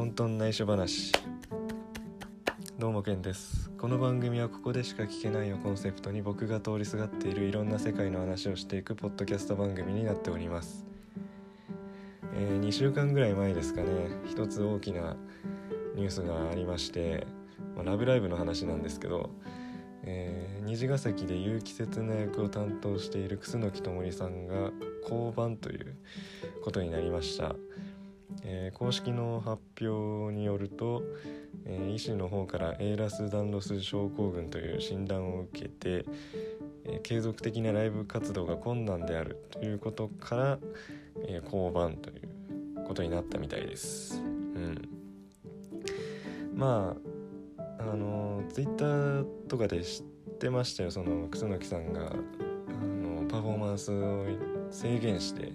混沌内緒話。どうもケンです。この番組はここでしか聞けないをコンセプトに僕が通りすがっているいろんな世界の話をしていくポッドキャスト番組になっております、えー2週間ぐらい前ですかね。一つ大きなニュースがありまして「まあラブライブ!」の話なんですけど、えー虹ヶ崎で結城節の役を担当している楠木智さんが降板ということになりました、えー公式の発表によると、えー医師の方からエーラス・ダンロス症候群という診断を受けて、えー継続的なライブ活動が困難であるということから、えー降板ということになったみたいです。うん、まああのツイッターとかで知ってましたよその楠木さんがあのパフォーマンスを制限して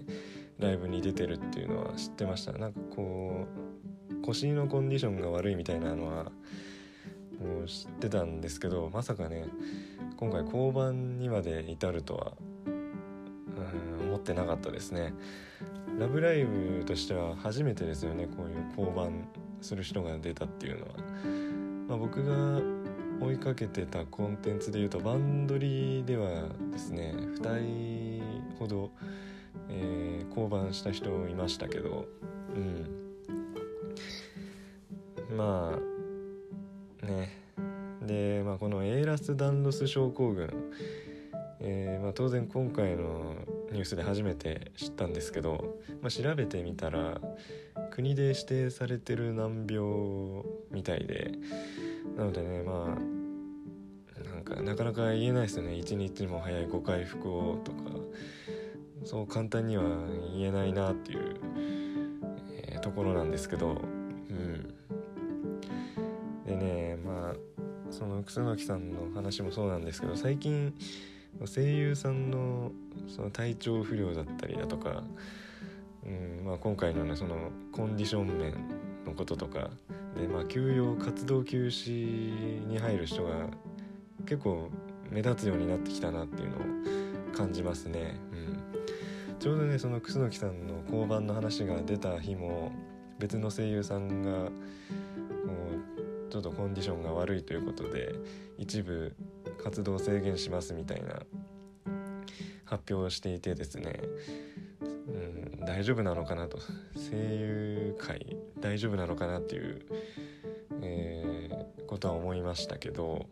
ライブに出てるっていうのは知ってましたなんかこう腰のコンディションが悪いみたいなのはもう知ってたんですけどまさかね今回交番にまで至るとはうん思ってなかったですね「ラブライブ!」としては初めてですよねこういう交番する人が出たっていうのは、まあ、僕が追いかけてたコンテンツでいうとバンドリではですね2人ほど、えー、降板した人いましたけどうん。まあね。で、まあ、このエーラス・ダンロス症候群、えーまあ、当然今回のニュースで初めて知ったんですけど、まあ、調べてみたら国で指定されてる難病みたいでなのでねまあなんかなかなか言えないですよね。一日も早いご回復をとか。そう簡単には言えないなっていう、えーところなんですけどうんでねまあその楠木さんの話もそうなんですけど最近声優さんのその体調不良だったりだとか、うんまあ、今回のねそのコンディション面のこととかで、まあ、休養活動休止に入る人が結構目立つようになってきたなっていうのを感じますね。ちょうどねその楠木さんの交番の話が出た日も別の声優さんがこうちょっとコンディションが悪いということで一部活動制限しますみたいな発表をしていてですね、うん、大丈夫なのかなと声優界大丈夫なのかなっていう、えーことは思いましたけど、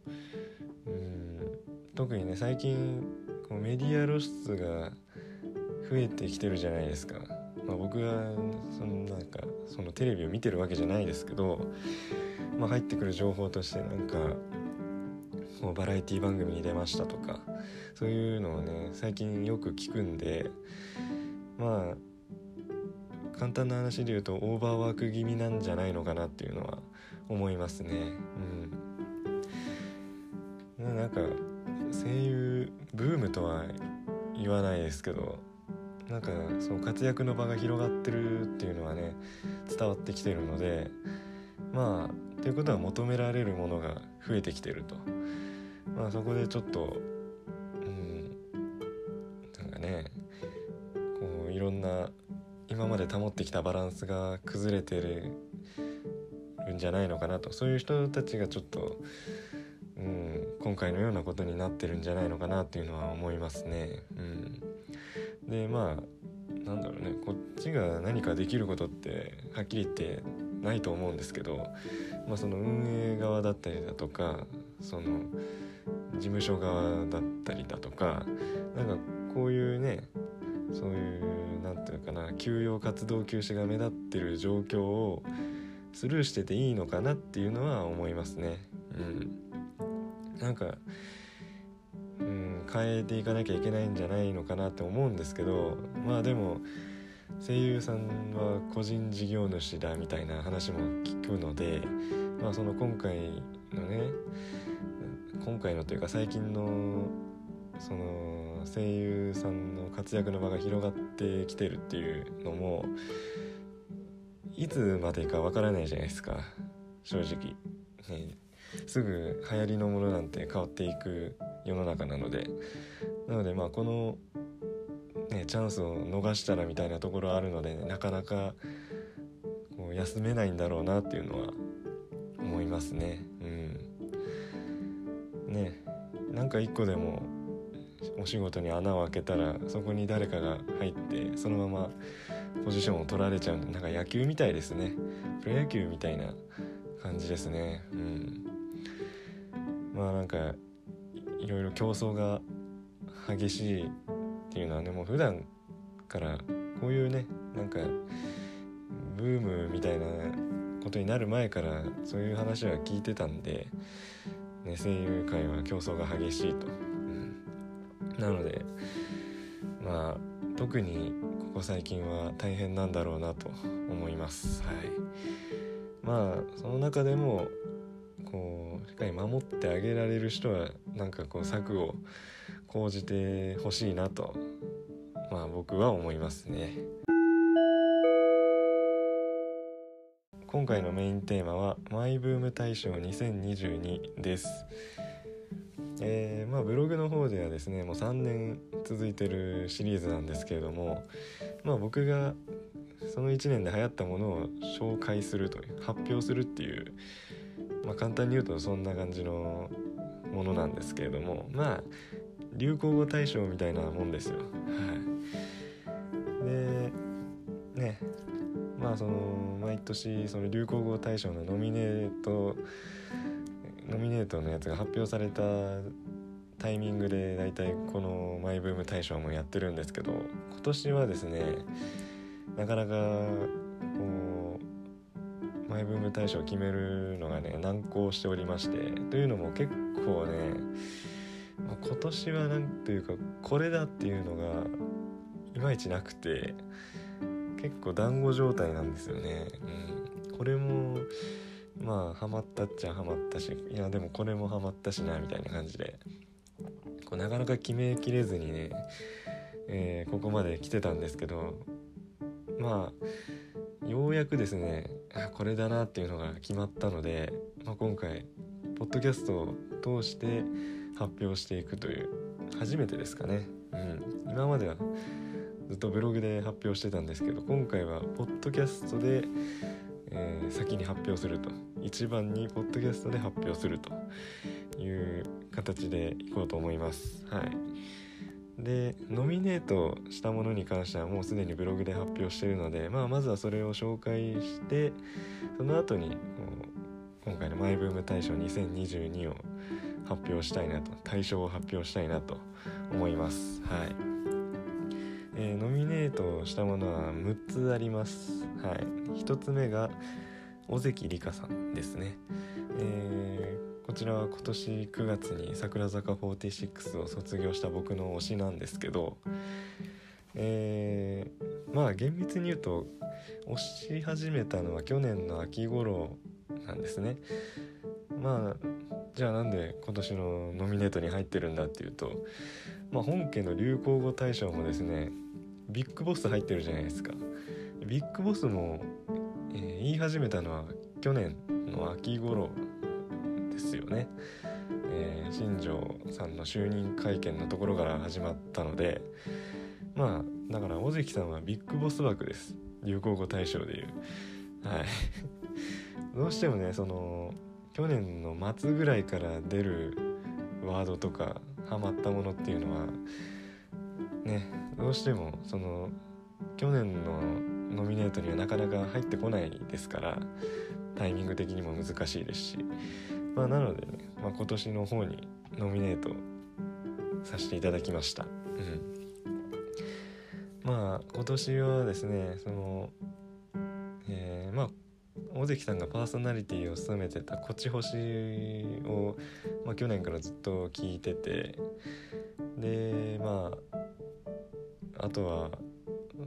うん、特にね最近こうメディア露出が増えてきてるじゃないですか。まあ、僕はそのなんかそのテレビを見てるわけじゃないですけど、まあ、入ってくる情報としてなんかこうバラエティ番組に出ましたとかそういうのをね最近よく聞くんでまあ簡単な話で言うとオーバーワーク気味なんじゃないのかなっていうのは思いますね。うん、なんか声優ブームとは言わないですけどなんかそう活躍の場が広がってるっていうのはね伝わってきてるのでまあということは求められるものが増えてきてると。まあそこでちょっとうんなんかねこういろんな今まで保ってきたバランスが崩れてるんじゃないのかなと。そういう人たちがちょっと、うん、今回のようなことになってるんじゃないのかなっていうのは思いますね。うん、でまあなんだろうねこっちが何かできることってはっきり言ってないと思うんですけど、まあ、その運営側だったりだとかその事務所側だったりだとかなんかこういうねそういうなんていうかな休養活動休止が目立ってる状況をスルーしてていいのかなっていうのは思いますね。うん、なんか、うん、変えていかなきゃいけないんじゃないのかなって思うんですけどまあでも声優さんは個人事業主だみたいな話も聞くので、まあ、その今回のね今回のというか最近のその声優さんの活躍の場が広がってきてるっていうのもいつまでかわからないじゃないですか。正直、ね、すぐ流行りのものなんて変わっていく世の中なので。なのでまあこの、ね、チャンスを逃したらみたいなところあるので、なかなかこう休めないんだろうなっていうのは思いますね。うん。ねなんか一個でもお仕事に穴を開けたらそこに誰かが入ってそのままポジションを取られちゃうんでなんか野球みたいですね。プロ野球みたいな感じですね。うん。まあなんかいろいろ競争が激しいっていうのはねもう普段からこういうねなんかブームみたいなことになる前からそういう話は聞いてたんで、ね、声優界は競争が激しいと、うん、なのでまあ特にここ最近は大変なんだろうなと思います。はい。まあその中でもしっかり守ってあげられる人はなんかこう策を講じてほしいなとまあ僕は思いますね。今回のメインテーマはマイブーム大賞2022です。えー、まあブログの方ではですねもう3年続いてるシリーズなんですけれどもまあ僕がその1年で流行ったものを紹介するという発表するっていうまあ簡単に言うとそんな感じのものなんですけれどもまあ流行語大賞みたいなもんですよ。はい、でねまあその毎年その流行語大賞のノミネートノミネートのやつが発表されたタイミングでだいたいこのマイブーム大賞もやってるんですけど今年はですねなかなかマイブーム大賞を決めるのがね難航しておりましてというのも結構ねまあ、今年は何というかこれだっていうのがいまいちなくて結構団子状態なんですよね、うん、これもまあハマったっちゃハマったしいやでもこれもハマったしなみたいな感じで。こうなかなか決めきれずにね、えー、ここまで来てたんですけどまあようやくですねあこれだなっていうのが決まったので、まあ、今回ポッドキャストを通して発表していくという初めてですかね、うん、今まではずっとブログで発表してたんですけど今回はポッドキャストで、えー、先に発表すると。一番にポッドキャストで発表するという形でいこうと思います。はい。でノミネートしたものに関してはもうすでにブログで発表しているので、まあ、まずはそれを紹介してその後に今回のマイブーム大賞2022を発表したいなと対象を発表したいなと思います。はい、えー、ノミネートしたものは6つあります。はい。1つ目が尾関里香さんですね、えー、こちらは今年9月に櫻坂46を卒業した僕の推しなんですけどえー、まあ厳密に言うと推し始めたのは去年の秋頃なんですね。まあじゃあなんで今年のノミネートに入ってるんだっていうと、まあ、本家の流行語大賞もですねビッグボス入ってるじゃないですか。ビッグボスも、えー、言い始めたのは去年の秋頃ですよね、えー、新庄さんの就任会見のところから始まったのでまあだから尾関さんはビッグボス枠です。流行語大賞でいう。はい。どうしてもねその去年の末ぐらいから出るワードとかハマったものっていうのはねどうしてもその去年のノミネートにはなかなか入ってこないですからタイミング的にも難しいですしまあなのでね、まあ、今年の方にノミネートさせていただきました。うん、まあ今年はですねその、えー、まあ尾関さんがパーソナリティを務めてた「こち星を」まあ、去年からずっと聞いててでまああとは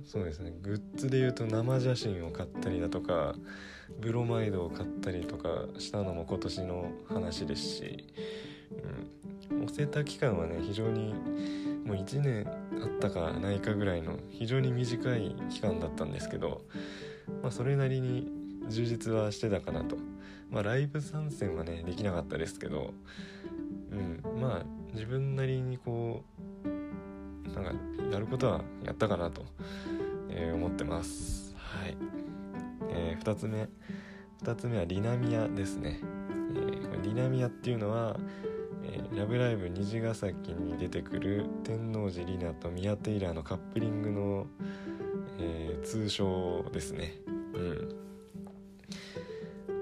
そうですね。グッズで言うと生写真を買ったりだとかブロマイドを買ったりとかしたのも今年の話ですし、うん、押せた期間はね非常にもう1年あったかないかぐらいの非常に短い期間だったんですけど、まあ、それなりに充実はしてたかなと。まあライブ参戦はねできなかったですけどうん。まあ自分なりにこうなんかやることはやったかなと、えー、思ってます。はい、えー、2つ目。2つ目はリナミアですね、えー、リナミアっていうのはえー、ラブライブ虹ヶ崎に出てくる天王寺リナとミヤ・テイラーのカップリングの、えー、通称ですね。うん。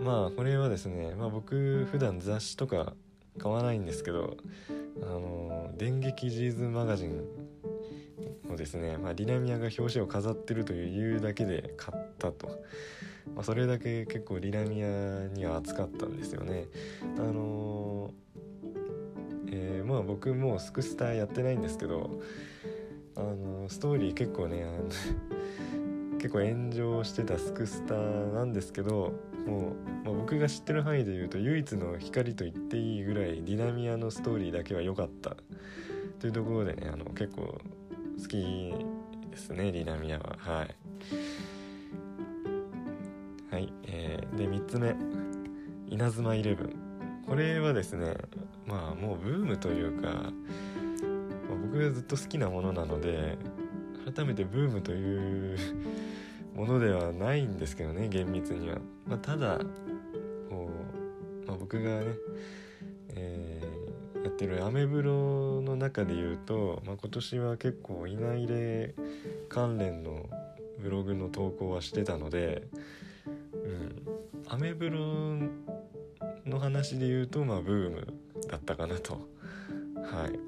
まあこれはですね、まあ、僕普段雑誌とか買わないんですけどあの電撃ジーズマガジンをですね、まあ、リナミアが表紙を飾ってるというだけで買ったと、まあ、それだけ結構リナミアには熱かったんですよね。あのえー、まあ僕もうスクスターやってないんですけどあのストーリー結構ね 結構炎上してたスクスターなんですけどもう、まあ、僕が知ってる範囲で言うと唯一の光と言っていいぐらいディナミアのストーリーだけは良かったというところでねあの結構好きですねディナミアは。はい。はい、えー、で3つ目。稲妻イレブン。これはですねまあもうブームというか、ま、僕がずっと好きなものなので改めてブームというものではないんですけどね厳密には、まあ、ただこう、まあ、僕がね、やってるアメブロの中で言うと、まあ、今年は結構稲入れ関連のブログの投稿はしてたので、うん、アメブロの話で言うとまあブームだったかなと。はい。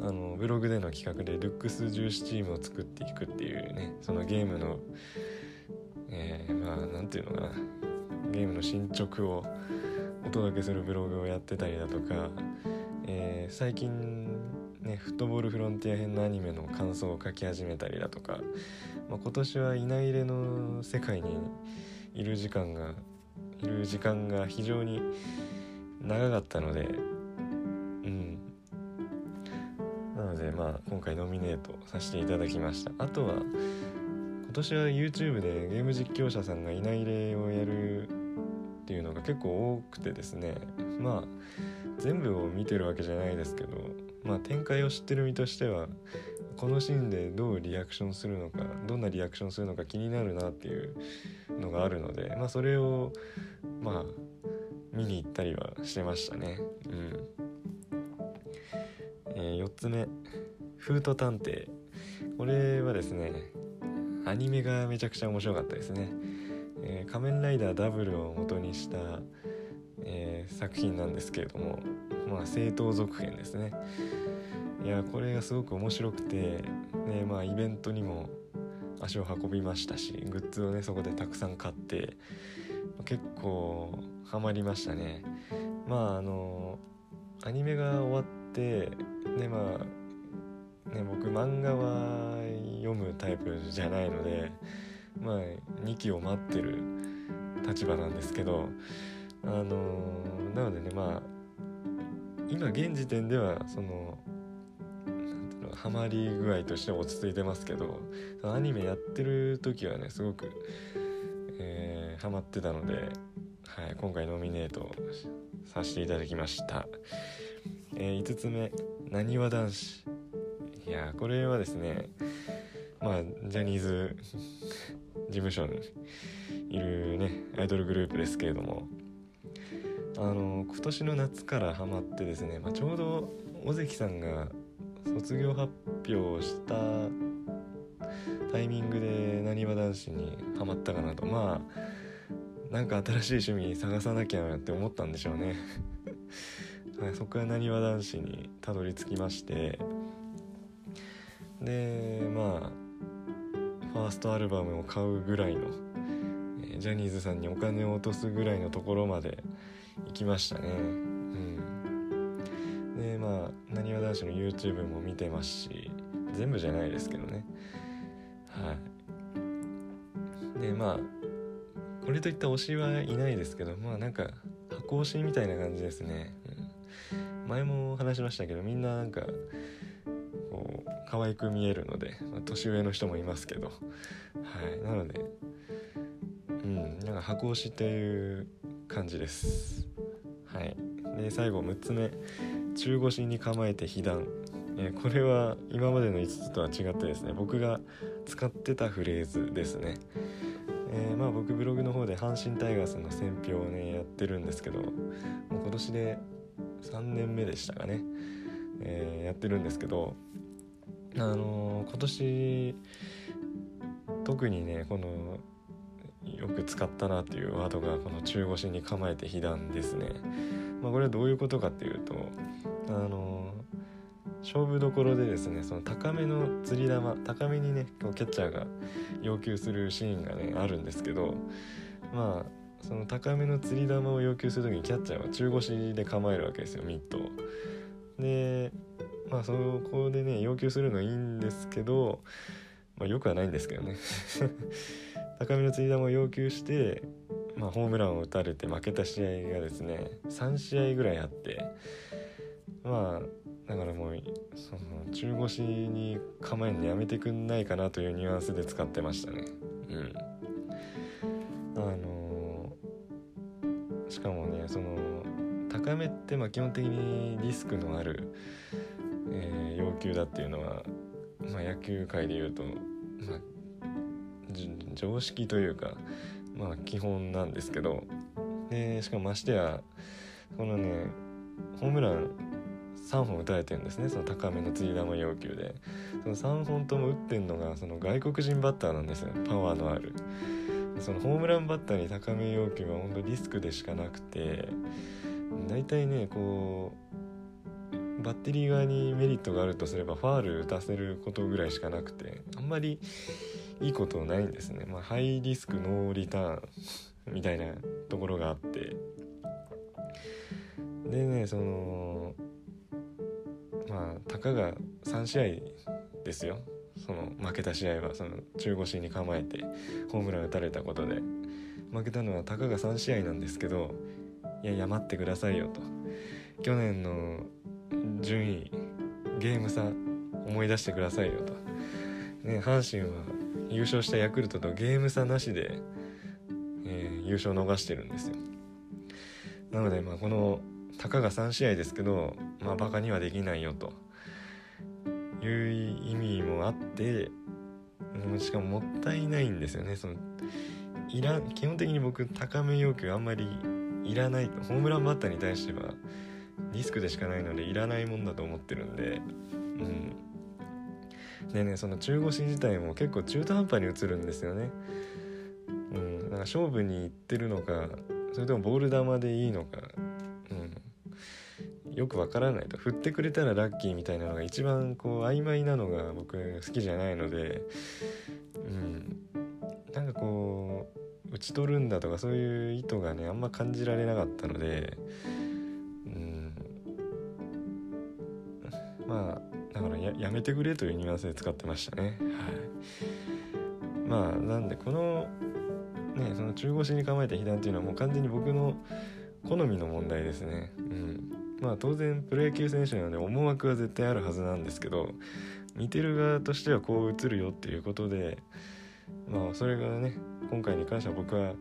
あのブログでの企画でルックス重視チームを作っていくっていうねそのゲームのえー、まあ何て言うのかなゲームの進捗をお届けするブログをやってたりだとか、えー、最近ねフットボールフロンティア編のアニメの感想を書き始めたりだとか、まあ、今年はいない入れの世界にいる時間がいる時間が非常に長かったのでうん。なのでまあ今回ノミネートさせていただきました。あとは今年は YouTube でゲーム実況者さんがいない例をやるっていうのが結構多くてですねまあ全部を見てるわけじゃないですけどまあ展開を知ってる身としてはこのシーンでどうリアクションするのかどんなリアクションするのか気になるなっていうのがあるのでまあそれをまあ見に行ったりはしてましたね。うん、えー、4つ目「フート探偵」これはですねアニメがめちゃくちゃ面白かったですね、えー、仮面ライダーダブルを元にした、えー、作品なんですけれどもまあ正当続編ですね。いやこれがすごく面白くて、ねまあ、イベントにも足を運びましたしグッズをねそこでたくさん買って結構ハマりましたね。まああのアニメが終わってでまあね僕漫画は読むタイプじゃないのでまあ2期を待ってる立場なんですけどあのなのでねまあ今現時点ではそのハマり具合としては落ち着いてますけどアニメやってる時はねすごく、えー、ハマってたので、はい、今回ノミネートさせていただきました、えー、5つ目なにわ男子。いやこれはですねまあジャニーズ事務所にいるねアイドルグループですけれどもあの今年の夏からハマってですね、まあ、ちょうど尾関さんが卒業発表したタイミングでなにわ男子にハマったかなと。まあなんか新しい趣味探さなきゃって思ったんでしょうね。はい、そこからなにわ男子にたどり着きましてでまあファーストアルバムを買うぐらいの、ジャニーズさんにお金を落とすぐらいのところまで行きましたね。うん、でまあなにわ男子の YouTube も見てますし全部じゃないですけどね。はい。でまあこれといった推しはいないですけどまあなんか箱推しみたいな感じですね、うん、前も話しましたけどみんななんか可愛く見えるので、まあ、年上の人もいますけど。はい。なのでうん。なんか箱推しっていう感じです。はい。で最後6つ目。中腰に構えて被弾、えー、これは今までの5つとは違ってですね。僕が使ってたフレーズですね。えー、まあ僕ブログの方で阪神タイガースの選評をねやってるんですけどもう今年で3年目でしたかね、えー、やってるんですけどあの、今年特にねこのよく使ったなっていうワードがこの中腰に構えて被弾ですね。まあ、これはどういうことかっていうとあの勝負どころでですねその高めの釣り玉高めにねこうキャッチャーが要求するシーンがねあるんですけどまあその高めの釣り玉を要求する時にキャッチャーは中腰で構えるわけですよミットを。でまあそこでね要求するのいいんですけど、まあ、よくはないんですけどね。高めの釣り玉を要求して、まあ、ホームランを打たれて負けた試合がですね3試合ぐらいあってまあだからもうその中腰に構えるのやめてくんないかなというニュアンスで使ってましたね。うん。あの、しかもねその高めってまあ基本的にリスクのある、えー、要求だっていうのは、まあ、野球界でいうと、まあ、常識というかまあ基本なんですけどでしかもましてやこのねホームラン3本打たれてるんですね。その高めの釣り玉要求で。その3本とも打ってんのがその外国人バッターなんですよ。パワーのある。そのホームランバッターに高め要求は本当リスクでしかなくて大体ねこうバッテリー側にメリットがあるとすればファール打たせることぐらいしかなくてあんまりいいことないんですね、まあ、ハイリスクノーリターンみたいなところがあって。でねそのまあたかが3試合ですよ。その負けた試合は。その中腰に構えてホームラン打たれたことで。負けたのはたかが3試合なんですけどいやいや待ってくださいよと。去年の順位ゲーム差思い出してくださいよと、ね、阪神は優勝したヤクルトとゲーム差なしで、えー、優勝逃してるんですよ。なのでまあこのたかが3試合ですけどまあバカにはできないよと。いう意味もあってしかももったいないんですよね。そのいら基本的に僕高め要求あんまりいらないホームランバッターに対してはリスクでしかないのでいらないもんだと思ってるんで。うん。でねその中腰自体も結構中途半端に映るんですよね。うん、なんか勝負に行ってるのかそれともボール球でいいのか、うん、よくわからないと。振ってくれたらラッキーみたいなのが一番こう曖昧なのが僕好きじゃないので、うん、なんかこう打ち取るんだとかそういう意図がねあんま感じられなかったので、うん、まあだからややめてくれというニュアンスで使ってましたね。はい。まあなんでこのねその中腰に構えた被弾っていうのはもう完全に僕の好みの問題ですね。うん。まあ当然プロ野球選手なので思惑は絶対あるはずなんですけど見てる側としてはこう映るよっていうことでまあそれがね今回に関しては僕は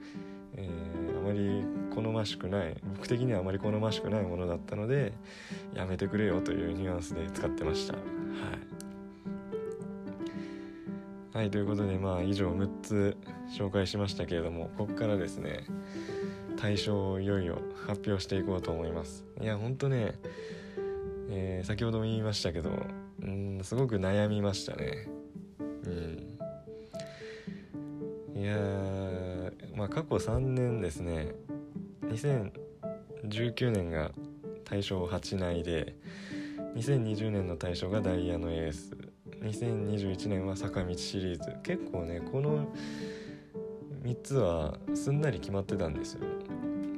えー、まり好ましくない僕的にはあまり好ましくないものだったのでやめてくれよというニュアンスで使ってました。はい、はい、ということでまあ以上6つ紹介しましたけれどもここからですね対象をいよいよ発表していこうと思います。いやほんとね、えー、先ほども言いましたけどうんすごく悩みましたね。うん。いやまあ過去3年ですね。2019年が大賞8内で2020年の大賞がダイヤのエース。2021年は坂道シリーズ。結構ねこの3つはすんなり決まってたんですよ。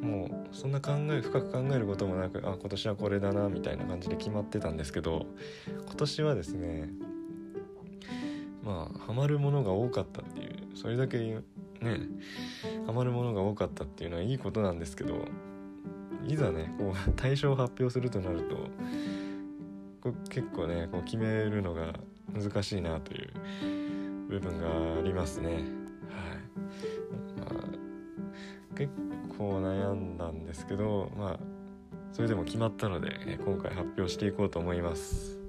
もうそんな考え深く考えることもなくあ今年はこれだなみたいな感じで決まってたんですけど今年はですねまあハマるものが多かったっていうそれだけねハマるものが多かったっていうのはいいことなんですけどいざねこう対象を発表するとなるとこ結構ねこう決めるのが難しいなという部分がありますね。はい、まあ、結構悩んだんですけどまあそれでも決まったので今回発表していこうと思います。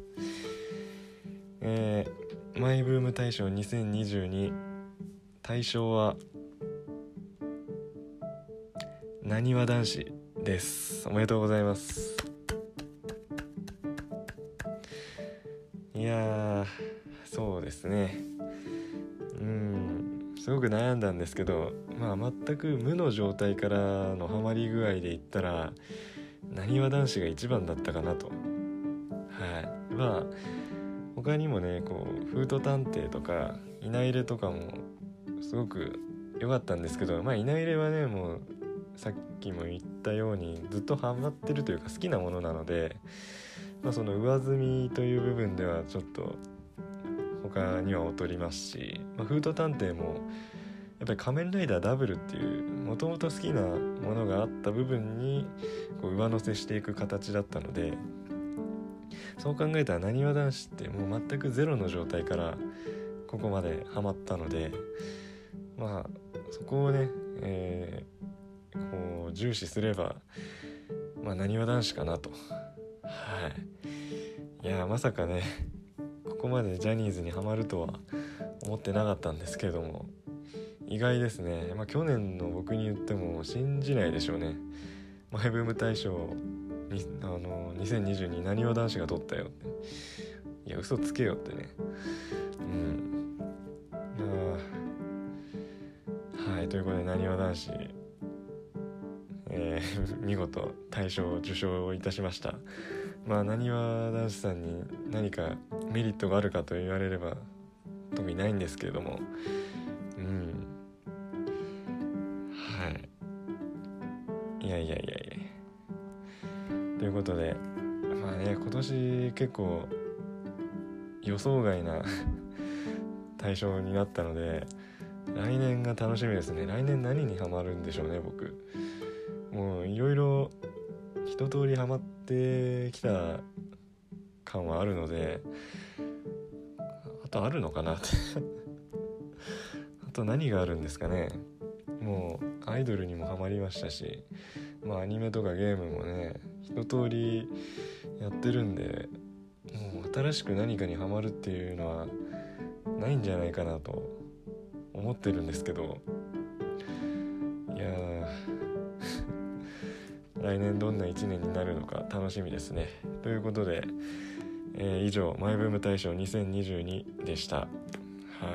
えーマイブーム大賞2022大賞はなにわ男子です。おめでとうございます。いやそうですね。うんすごく悩んだんですけどまあ全く無の状態からのハマり具合で言ったらなにわ男子が一番だったかなと。はい。まあ他にもねこうフード探偵とかいないれとかもすごく良かったんですけどまあいないれはねもうさっきも言ったようにずっとハマってるというか好きなものなので、まあ、その上積みという部分ではちょっと他には劣りますし、まあ、フード探偵もやっぱり仮面ライダーダブルっていうもともと好きなものがあった部分にこう上乗せしていく形だったのでそう考えたらなにわ男子ってもう全くゼロの状態からここまでハマったのでまあそこをね、えー、こう重視すればまあなにわ男子かなと。はい。いやまさかねここまでジャニーズにはまるとは思ってなかったんですけれども意外ですね、まあ、去年の僕に言っても信じないでしょうね。マイブーム大賞にあの2022なにわ男子が取ったよって。いや嘘つけよってね。うん。はいということでなにわ男子。えー、見事大賞を受賞いたしました。まあなにわ男子さんに何かメリットがあるかと言われれば特にないんですけれども。うん。はい。いやいやいやいや。ということでまあね今年結構予想外な 対象になったので来年が楽しみですね。来年何にハマるんでしょうね僕。もういろいろ一通りハマってきた感はあるのであとあるのかな。っ てあと何があるんですかね。もうアイドルにもハマりましたしまあアニメとかゲームもね一通りやってるんでもう新しく何かにハマるっていうのはないんじゃないかなと思ってるんですけど。いや 来年どんな1年になるのか楽しみですね。ということで、えー、以上マイブーム大賞2022でした。は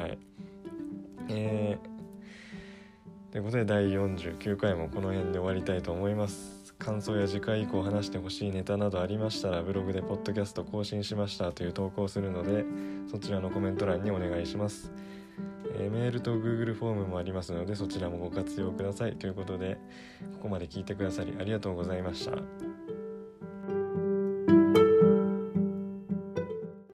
い。えー、ということで第49回もこの辺で終わりたいと思います。感想や次回以降話してほしいネタなどありましたらブログで「ポッドキャスト更新しました」という投稿をするのでそちらのコメント欄にお願いします、えー、メールと Google フォームもありますのでそちらもご活用ください。ということでここまで聞いてくださりありがとうございました。